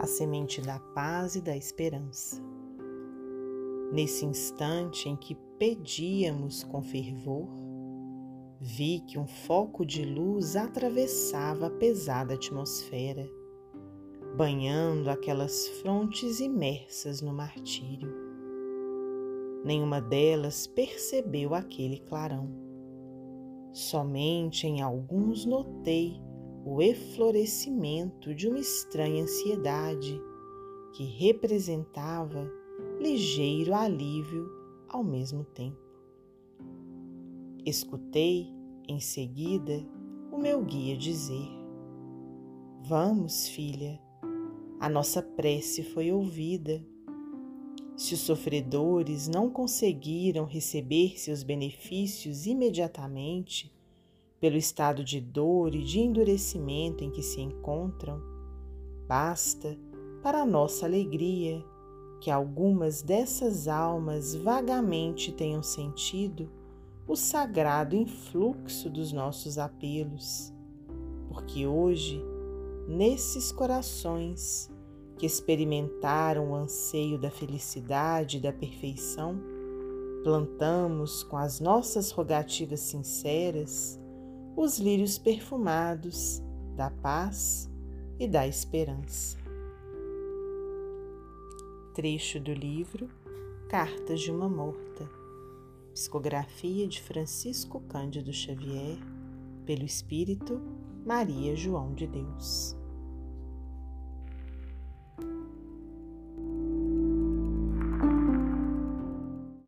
a semente da paz e da esperança. Nesse instante em que pedíamos com fervor, vi que um foco de luz atravessava a pesada atmosfera, banhando aquelas frontes imersas no martírio. Nenhuma delas percebeu aquele clarão. Somente em alguns notei o eflorescimento de uma estranha ansiedade que representava ligeiro alívio ao mesmo tempo. Escutei, em seguida, o meu guia dizer: Vamos, filha, a nossa prece foi ouvida. Se os sofredores não conseguiram receber seus benefícios imediatamente, pelo estado de dor e de endurecimento em que se encontram, basta, para nossa alegria, que algumas dessas almas vagamente tenham sentido o sagrado influxo dos nossos apelos, porque hoje, nesses corações que experimentaram o anseio da felicidade e da perfeição, plantamos com as nossas rogativas sinceras os lírios perfumados da paz e da esperança trecho do livro Cartas de uma Morta, psicografia de Francisco Cândido Xavier, pelo Espírito Maria João de Deus.